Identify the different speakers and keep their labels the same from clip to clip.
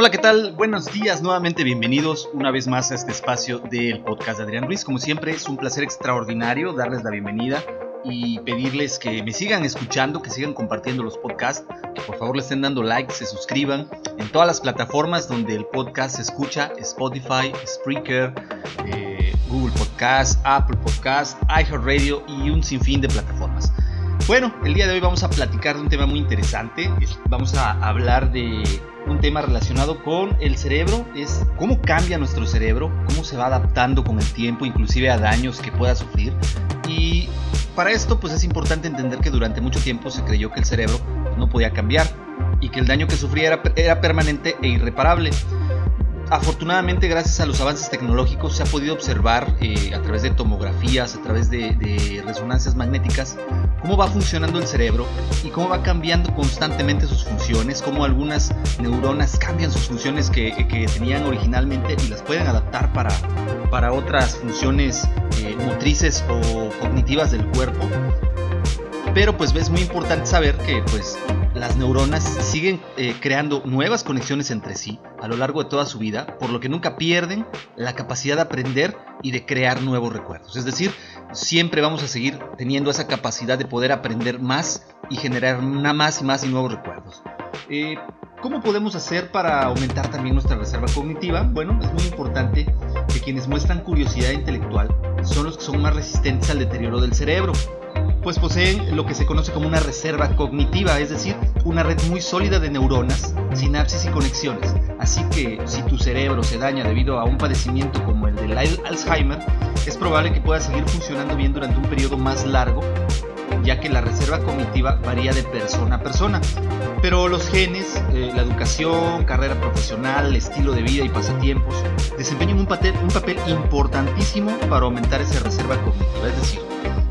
Speaker 1: Hola, ¿qué tal? Buenos días, nuevamente bienvenidos una vez más a este espacio del podcast de Adrián Ruiz. Como siempre, es un placer extraordinario darles la bienvenida y pedirles que me sigan escuchando, que sigan compartiendo los podcasts, que por favor le estén dando like, se suscriban en todas las plataformas donde el podcast se escucha, Spotify, Spreaker, eh, Google Podcast, Apple Podcast, iHeartRadio y un sinfín de plataformas. Bueno, el día de hoy vamos a platicar de un tema muy interesante. Vamos a hablar de un tema relacionado con el cerebro, es cómo cambia nuestro cerebro, cómo se va adaptando con el tiempo, inclusive a daños que pueda sufrir. Y para esto pues es importante entender que durante mucho tiempo se creyó que el cerebro no podía cambiar y que el daño que sufría era, era permanente e irreparable afortunadamente gracias a los avances tecnológicos se ha podido observar eh, a través de tomografías, a través de, resonancias magnéticas, cómo va funcionando el cerebro y cómo va cambiando constantemente sus funciones, cómo algunas neuronas cambian sus funciones que, tenían originalmente y las pueden adaptar para, para otras funciones eh, motrices o cognitivas del cuerpo. Pero pues es muy importante saber que pues las neuronas siguen eh, creando nuevas conexiones entre sí a lo largo de toda su vida, por lo que nunca pierden la capacidad de aprender y de crear nuevos recuerdos. Es decir, siempre vamos a seguir teniendo esa capacidad de poder aprender más y generar más y más y nuevos recuerdos. Eh, ¿Cómo podemos hacer para aumentar también nuestra reserva cognitiva? Bueno, es muy importante que quienes muestran curiosidad intelectual son los que son más resistentes al deterioro del cerebro pues poseen lo que se conoce como una reserva cognitiva, es decir, una red muy sólida de neuronas, sinapsis y conexiones. Así que si tu cerebro se daña debido a un padecimiento como el del Alzheimer, es probable que pueda seguir funcionando bien durante un periodo más largo, ya que la reserva cognitiva varía de persona a persona. Pero los genes, eh, la educación, carrera profesional, estilo de vida y pasatiempos desempeñan un papel, un papel importantísimo para aumentar esa reserva cognitiva, es decir,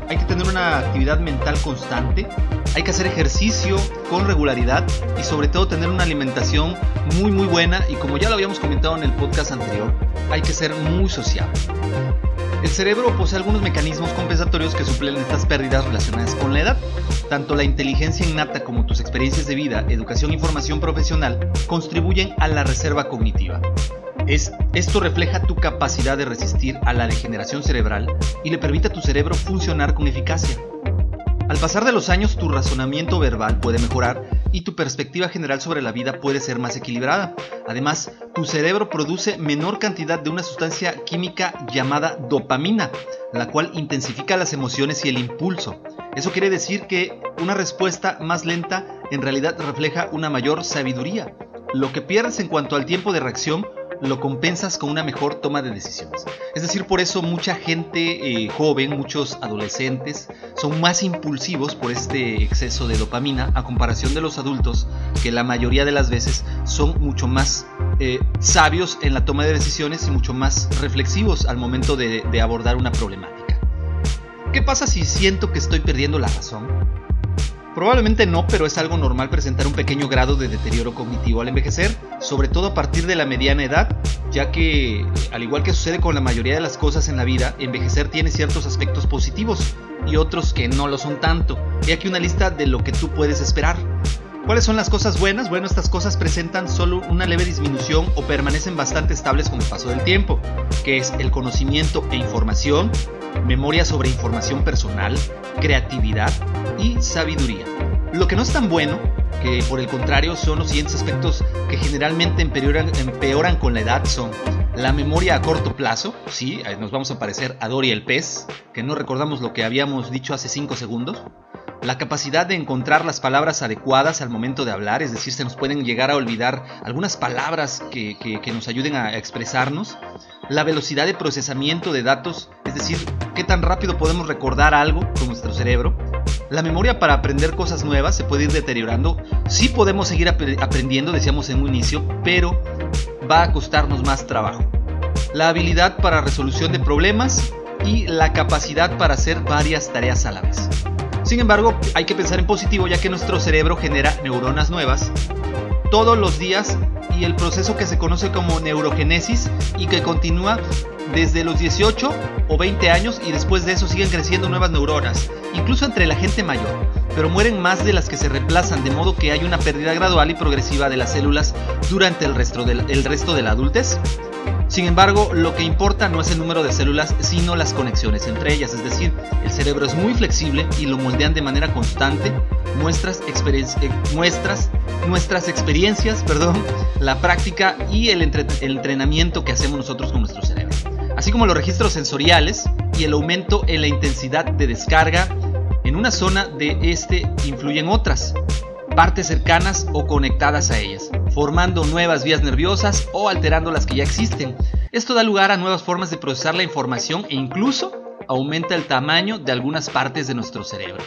Speaker 1: hay que tener una actividad mental constante, hay que hacer ejercicio con regularidad y sobre todo tener una alimentación muy muy buena y como ya lo habíamos comentado en el podcast anterior, hay que ser muy sociable. El cerebro posee algunos mecanismos compensatorios que suplen estas pérdidas relacionadas con la edad. Tanto la inteligencia innata como tus experiencias de vida, educación y formación profesional contribuyen a la reserva cognitiva esto refleja tu capacidad de resistir a la degeneración cerebral y le permite a tu cerebro funcionar con eficacia. Al pasar de los años tu razonamiento verbal puede mejorar y tu perspectiva general sobre la vida puede ser más equilibrada. Además, tu cerebro produce menor cantidad de una sustancia química llamada dopamina, la cual intensifica las emociones y el impulso. Eso quiere decir que una respuesta más lenta en realidad refleja una mayor sabiduría. Lo que pierdes en cuanto al tiempo de reacción lo compensas con una mejor toma de decisiones. Es decir, por eso mucha gente eh, joven, muchos adolescentes, son más impulsivos por este exceso de dopamina a comparación de los adultos, que la mayoría de las veces son mucho más eh, sabios en la toma de decisiones y mucho más reflexivos al momento de abordar una problemática. ¿Qué pasa si siento que estoy perdiendo la razón? Probablemente no, pero es algo normal presentar un pequeño grado de deterioro cognitivo al envejecer, sobre todo a partir de la mediana edad, ya que, al igual que sucede con la mayoría de las cosas en la vida, envejecer tiene ciertos aspectos positivos y otros que no lo son tanto. He aquí una lista de lo que tú puedes esperar. ¿Cuáles son las cosas buenas? Bueno, estas cosas presentan solo una leve disminución o permanecen bastante estables con el paso del tiempo, que es el conocimiento e información, memoria sobre información personal, creatividad y sabiduría. Lo que no es tan bueno, que por el contrario son los siguientes aspectos que generalmente empeoran, con la edad, son la memoria a corto plazo, sí, nos vamos a parecer a Dory el pez, que no recordamos lo que habíamos dicho hace 5 segundos, la capacidad de encontrar las palabras adecuadas al momento de hablar, es decir, se nos pueden llegar a olvidar algunas palabras que, nos ayuden a expresarnos, la velocidad de procesamiento de datos, es decir, qué tan rápido podemos recordar algo con nuestro cerebro, la memoria para aprender cosas nuevas se puede ir deteriorando, sí podemos seguir aprendiendo, decíamos en un inicio, pero va a costarnos más trabajo. La habilidad para resolución de problemas y la capacidad para hacer varias tareas a la vez. Sin embargo, hay que pensar en positivo ya que nuestro cerebro genera neuronas nuevas todos los días y el proceso que se conoce como neurogénesis y que continúa desde los 18 o 20 años y después de eso siguen creciendo nuevas neuronas, incluso entre la gente mayor. pero mueren más de las que se reemplazan, de modo que hay una pérdida gradual y progresiva de las células durante el resto, del, resto de la adultez. Sin embargo, lo que importa no es el número de células, sino las conexiones entre ellas, es decir, el cerebro es muy flexible y lo moldean de manera constante. Nuestras, eh, nuestras, experiencias, perdón, la práctica y el, el entrenamiento que hacemos nosotros con nuestro cerebro, así como los registros sensoriales y el aumento en la intensidad de descarga en una zona de este influyen otras, partes cercanas o conectadas a ellas, formando nuevas vías nerviosas o alterando las que ya existen. Esto da lugar a nuevas formas de procesar la información e incluso aumenta el tamaño de algunas partes de nuestro cerebro.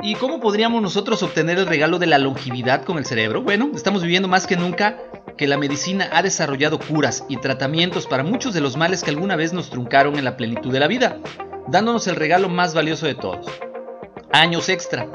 Speaker 1: ¿Y cómo podríamos nosotros obtener el regalo de la longevidad con el cerebro? Bueno, estamos viviendo más que nunca que la medicina ha desarrollado curas y tratamientos para muchos de los males que alguna vez nos truncaron en la plenitud de la vida, dándonos el regalo más valioso de todos, años extra.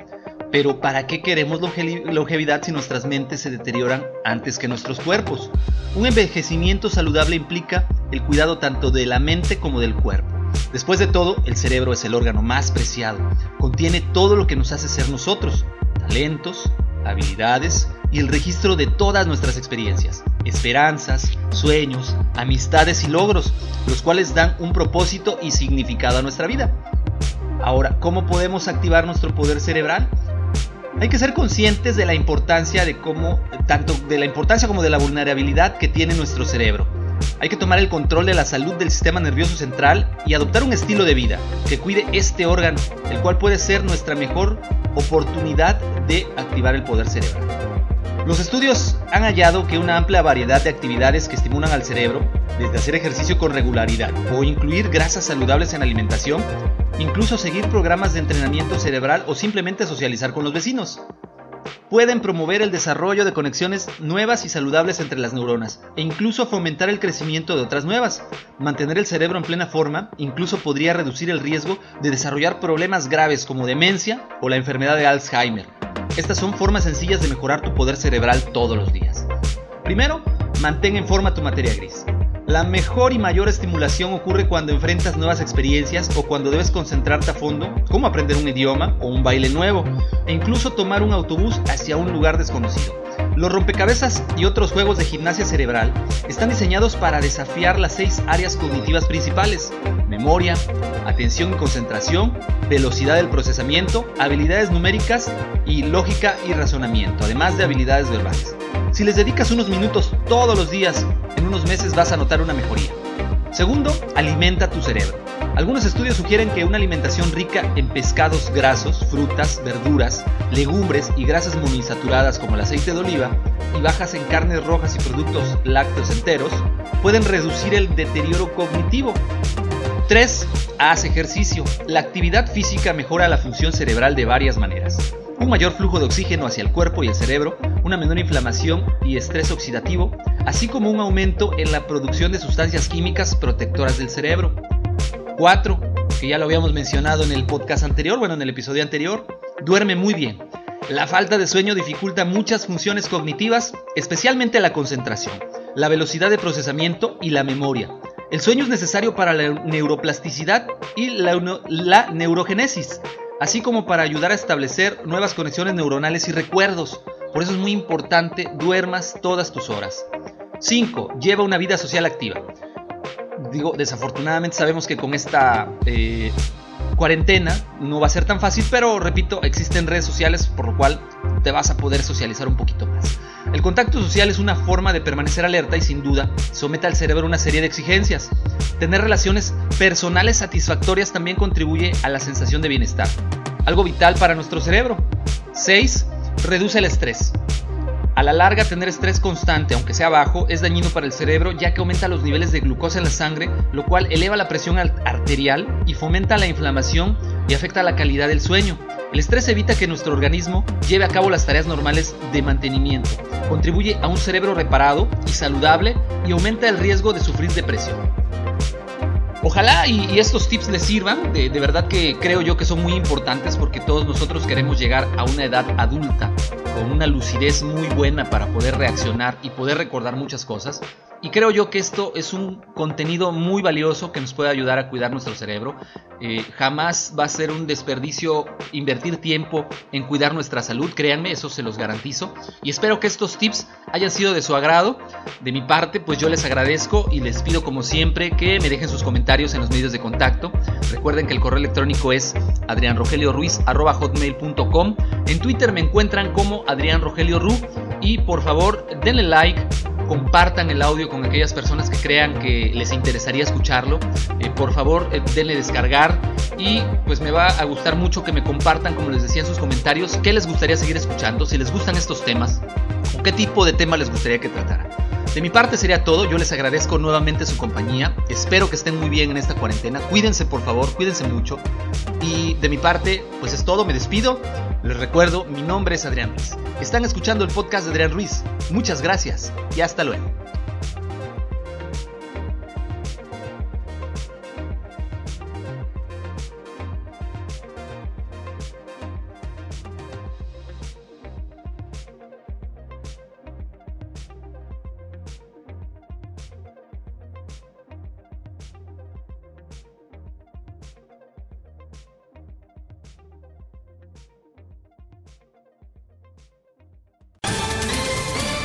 Speaker 1: Pero ¿para qué queremos longevidad si nuestras mentes se deterioran antes que nuestros cuerpos? Un envejecimiento saludable implica el cuidado tanto de la mente como del cuerpo. Después de todo, el cerebro es el órgano más preciado. Contiene todo lo que nos hace ser nosotros, talentos, habilidades y el registro de todas nuestras experiencias, esperanzas, sueños, amistades y logros, los cuales dan un propósito y significado a nuestra vida. Ahora, ¿cómo podemos activar nuestro poder cerebral? Hay que ser conscientes de la importancia de cómo, tanto de la importancia como de la vulnerabilidad que tiene nuestro cerebro. Hay que tomar el control de la salud del sistema nervioso central y adoptar un estilo de vida que cuide este órgano, el cual puede ser nuestra mejor oportunidad de activar el poder cerebral. Los estudios han hallado que una amplia variedad de actividades que estimulan al cerebro, desde hacer ejercicio con regularidad o incluir grasas saludables en la alimentación, incluso seguir programas de entrenamiento cerebral o simplemente socializar con los vecinos, pueden promover el desarrollo de conexiones nuevas y saludables entre las neuronas e incluso fomentar el crecimiento de otras nuevas. Mantener el cerebro en plena forma incluso podría reducir el riesgo de desarrollar problemas graves como demencia o la enfermedad de Alzheimer. Estas son formas sencillas de mejorar tu poder cerebral todos los días. Primero, mantén en forma tu materia gris. La mejor y mayor estimulación ocurre cuando enfrentas nuevas experiencias o cuando debes concentrarte a fondo, como aprender un idioma o un baile nuevo, e incluso tomar un autobús hacia un lugar desconocido. Los rompecabezas y otros juegos de gimnasia cerebral están diseñados para desafiar las seis áreas cognitivas principales, memoria, atención y concentración, velocidad del procesamiento, habilidades numéricas y lógica y razonamiento, además de habilidades verbales. Si les dedicas unos minutos todos los días, en unos meses vas a notar una mejoría. Segundo, alimenta tu cerebro. Algunos estudios sugieren que una alimentación rica en pescados grasos, frutas, verduras, legumbres y grasas monoinsaturadas como el aceite de oliva y bajas en carnes rojas y productos lácteos enteros pueden reducir el deterioro cognitivo. 3. Haz ejercicio. La actividad física mejora la función cerebral de varias maneras un mayor flujo de oxígeno hacia el cuerpo y el cerebro, una menor inflamación y estrés oxidativo, así como un aumento en la producción de sustancias químicas protectoras del cerebro. 4. Que ya lo habíamos mencionado en el podcast anterior, bueno, en el episodio anterior, duerme muy bien. La falta de sueño dificulta muchas funciones cognitivas, especialmente la concentración, la velocidad de procesamiento y la memoria. El sueño es necesario para la neuroplasticidad y la, la neurogénesis, así como para ayudar a establecer nuevas conexiones neuronales y recuerdos. Por eso es muy importante duermas todas tus horas. 5. Lleva una vida social activa. Digo, desafortunadamente sabemos que con esta eh, cuarentena no va a ser tan fácil, pero repito, existen redes sociales por lo cual te vas a poder socializar un poquito más. El contacto social es una forma de permanecer alerta y sin duda somete al cerebro una serie de exigencias. Tener relaciones personales satisfactorias también contribuye a la sensación de bienestar, algo vital para nuestro cerebro. 6. Reduce el estrés. A la larga, tener estrés constante, aunque sea bajo, es dañino para el cerebro ya que aumenta los niveles de glucosa en la sangre, lo cual eleva la presión arterial y fomenta la inflamación y afecta la calidad del sueño. El estrés evita que nuestro organismo lleve a cabo las tareas normales de mantenimiento, contribuye a un cerebro reparado y saludable y aumenta el riesgo de sufrir depresión. Ojalá y, estos tips les sirvan, de, de, verdad que creo yo que son muy importantes porque todos nosotros queremos llegar a una edad adulta con una lucidez muy buena para poder reaccionar y poder recordar muchas cosas. Y creo yo que esto es un contenido muy valioso que nos puede ayudar a cuidar nuestro cerebro. Eh, jamás va a ser un desperdicio invertir tiempo en cuidar nuestra salud, créanme, eso se los garantizo. Y espero que estos tips hayan sido de su agrado. De mi parte, pues yo les agradezco y les pido como siempre que me dejen sus comentarios en los medios de contacto. Recuerden que el correo electrónico es adrianrogelioruiz.com. En Twitter me encuentran como Adrián Rogelio Ru y por favor denle like compartan el audio con aquellas personas que crean que les interesaría escucharlo. Eh, por favor, eh, denle descargar y pues me va a gustar mucho que me compartan, como les decía en sus comentarios, qué les gustaría seguir escuchando, si les gustan estos temas o qué tipo de tema les gustaría que tratara. De mi parte sería todo, yo les agradezco nuevamente su compañía, espero que estén muy bien en esta cuarentena, cuídense por favor, cuídense mucho y de mi parte pues es todo, me despido, les recuerdo, mi nombre es Adrián Ruiz, están escuchando el podcast de Adrián Ruiz, muchas gracias y hasta luego.